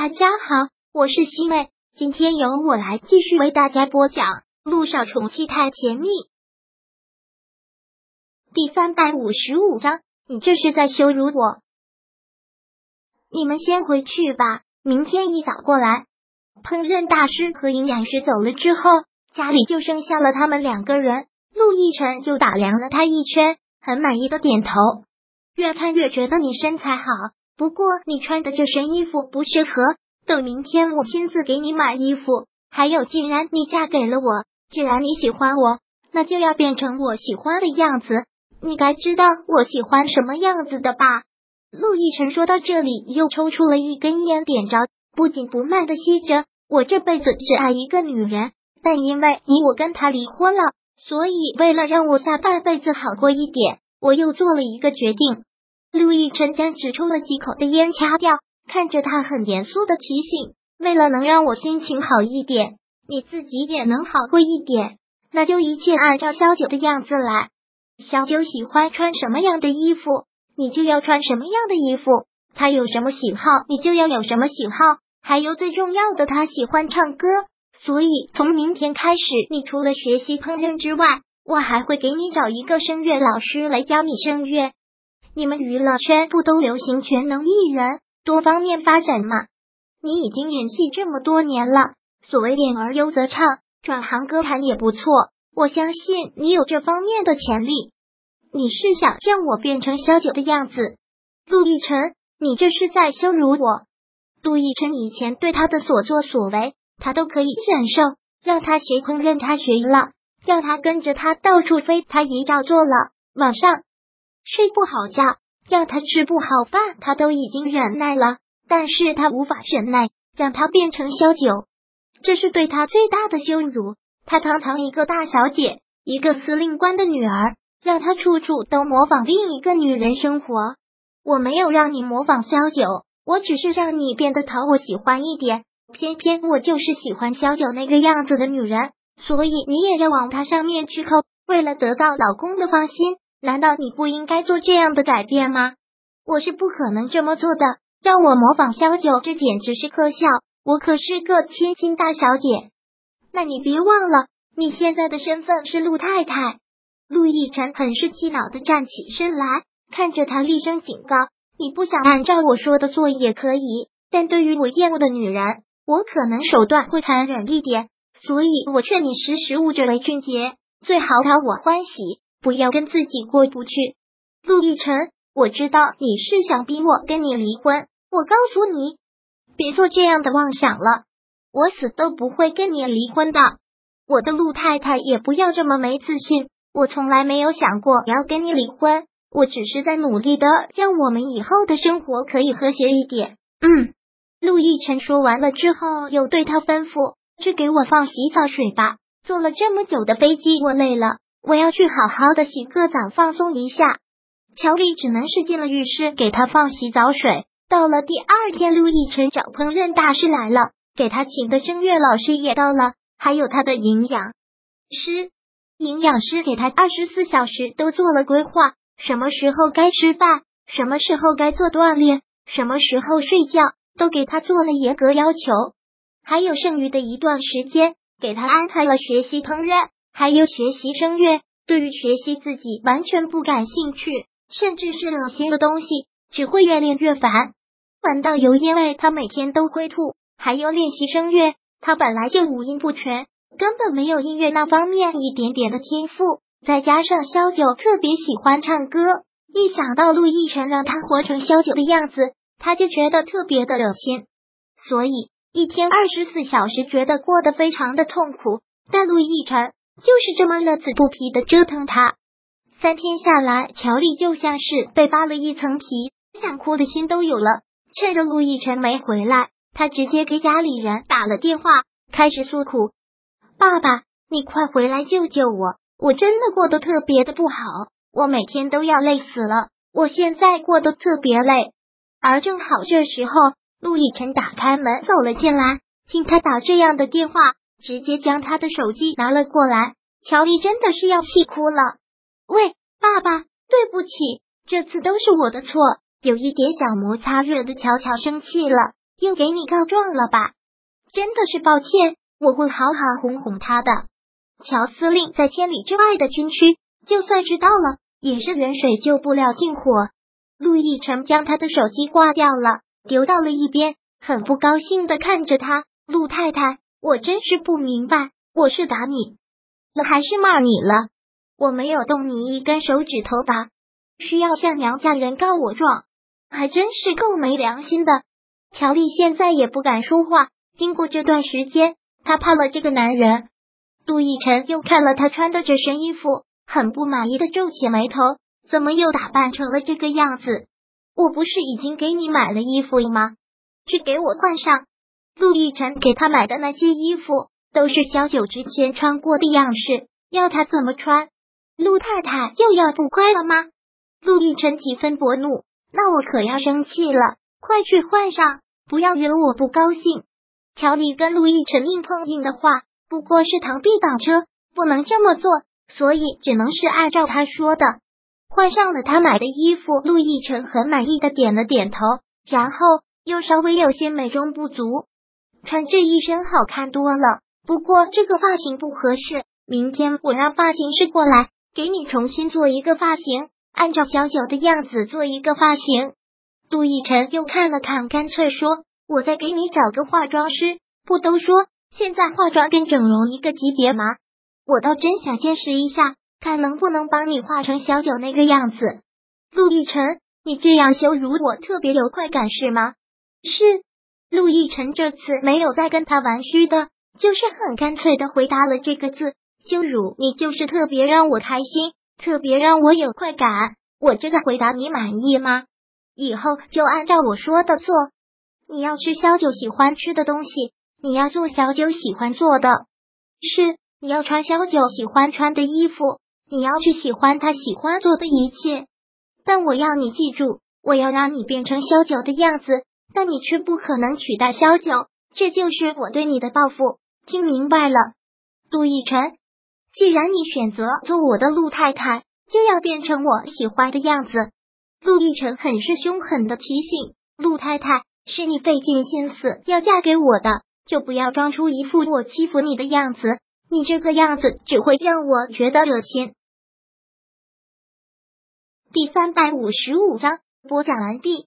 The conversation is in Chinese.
大家好，我是西妹，今天由我来继续为大家播讲《路上宠妻太甜蜜》第三百五十五章。你这是在羞辱我！你们先回去吧，明天一早过来。烹饪大师和营养师走了之后，家里就剩下了他们两个人。陆亦辰又打量了他一圈，很满意的点头。越看越觉得你身材好。不过你穿的这身衣服不适合，等明天我亲自给你买衣服。还有，既然你嫁给了我，既然你喜欢我，那就要变成我喜欢的样子。你该知道我喜欢什么样子的吧？陆亦辰说到这里，又抽出了一根烟，点着，不紧不慢的吸着。我这辈子只爱一个女人，但因为你，我跟她离婚了，所以为了让我下半辈子好过一点，我又做了一个决定。陆亦辰将只抽了几口的烟掐掉，看着他很严肃的提醒：“为了能让我心情好一点，你自己也能好过一点，那就一切按照萧九的样子来。萧九喜欢穿什么样的衣服，你就要穿什么样的衣服；他有什么喜好，你就要有什么喜好。还有最重要的，他喜欢唱歌，所以从明天开始，你除了学习烹饪之外，我还会给你找一个声乐老师来教你声乐。”你们娱乐圈不都流行全能艺人，多方面发展吗？你已经演戏这么多年了，所谓演而优则唱，转行歌坛也不错。我相信你有这方面的潜力。你是想让我变成萧九的样子？陆亦辰，你这是在羞辱我！陆亦辰以前对他的所作所为，他都可以忍受，让他学烹饪，他学了；让他跟着他到处飞，他也照做了。晚上。睡不好觉，让他吃不好饭，他都已经忍耐了，但是他无法忍耐，让他变成萧九，这是对他最大的羞辱。他堂堂一个大小姐，一个司令官的女儿，让他处处都模仿另一个女人生活。我没有让你模仿萧九，我只是让你变得讨我喜欢一点。偏偏我就是喜欢萧九那个样子的女人，所以你也要往他上面去靠，为了得到老公的放心。难道你不应该做这样的改变吗？我是不可能这么做的。让我模仿萧九，这简直是可笑。我可是个千金大小姐。那你别忘了，你现在的身份是陆太太。陆亦辰很是气恼的站起身来，看着他厉声警告：“你不想按照我说的做也可以，但对于我厌恶的女人，我可能手段会残忍一点。所以我劝你识时务者为俊杰，最好讨我欢喜。”不要跟自己过不去，陆亦辰，我知道你是想逼我跟你离婚。我告诉你，别做这样的妄想了，我死都不会跟你离婚的。我的陆太太也不要这么没自信，我从来没有想过要跟你离婚，我只是在努力的让我们以后的生活可以和谐一点。嗯，陆亦辰说完了之后，又对他吩咐：去给我放洗澡水吧，坐了这么久的飞机，我累了。我要去好好的洗个澡，放松一下。乔丽只能是进了浴室给他放洗澡水。到了第二天，陆亦辰找烹饪大师来了，给他请的声乐老师也到了，还有他的营养师。营养师给他二十四小时都做了规划，什么时候该吃饭，什么时候该做锻炼，什么时候睡觉，都给他做了严格要求。还有剩余的一段时间，给他安排了学习烹饪。还有学习声乐，对于学习自己完全不感兴趣，甚至是恶心的东西，只会越练越烦。闻到油烟味，他每天都会吐。还有练习声乐，他本来就五音不全，根本没有音乐那方面一点点的天赋。再加上萧九特别喜欢唱歌，一想到陆亦辰让他活成萧九的样子，他就觉得特别的恶心。所以一天二十四小时，觉得过得非常的痛苦。但陆亦辰。就是这么乐此不疲的折腾他，三天下来，乔丽就像是被扒了一层皮，想哭的心都有了。趁着陆亦辰没回来，他直接给家里人打了电话，开始诉苦：“爸爸，你快回来救救我！我真的过得特别的不好，我每天都要累死了，我现在过得特别累。”而正好这时候，陆亦辰打开门走了进来，听他打这样的电话。直接将他的手机拿了过来，乔丽真的是要气哭了。喂，爸爸，对不起，这次都是我的错，有一点小摩擦惹得乔乔生气了。又给你告状了吧？真的是抱歉，我会好好哄哄他的。乔司令在千里之外的军区，就算知道了，也是远水救不了近火。陆亦辰将他的手机挂掉了，丢到了一边，很不高兴的看着他。陆太太，我真是不明白，我是打你了还是骂你了？我没有动你一根手指头吧？需要向娘家人告我状？还真是够没良心的。乔丽现在也不敢说话。经过这段时间，她怕了这个男人。陆亦辰又看了他穿的这身衣服，很不满意的皱起眉头。怎么又打扮成了这个样子？我不是已经给你买了衣服了吗？去给我换上。陆亦辰给他买的那些衣服都是小九之前穿过的样式，要他怎么穿？陆太太又要不乖了吗？陆亦辰几分薄怒，那我可要生气了。快去换上，不要惹我不高兴。乔丽跟陆亦辰硬碰硬的话，不过是螳臂挡车，不能这么做，所以只能是按照他说的。换上了他买的衣服，陆亦辰很满意的点了点头，然后又稍微有些美中不足，穿这一身好看多了。不过这个发型不合适，明天我让发型师过来给你重新做一个发型，按照小九的样子做一个发型。陆亦辰又看了看，干脆说：“我再给你找个化妆师。不都说现在化妆跟整容一个级别吗？我倒真想见识一下。”看能不能帮你化成小九那个样子，陆亦辰，你这样羞辱我，特别有快感是吗？是。陆亦辰这次没有再跟他玩虚的，就是很干脆的回答了这个字：羞辱你，就是特别让我开心，特别让我有快感。我这个回答你满意吗？以后就按照我说的做。你要吃小九喜欢吃的东西，你要做小九喜欢做的是，你要穿小九喜欢穿的衣服。你要去喜欢他喜欢做的一切，但我要你记住，我要让你变成萧九的样子，但你却不可能取代萧九，这就是我对你的报复。听明白了，陆亦辰？既然你选择做我的陆太太，就要变成我喜欢的样子。陆亦辰很是凶狠的提醒陆太太：是你费尽心思要嫁给我的，就不要装出一副我欺负你的样子。你这个样子只会让我觉得恶心。第三百五十五章播讲完毕。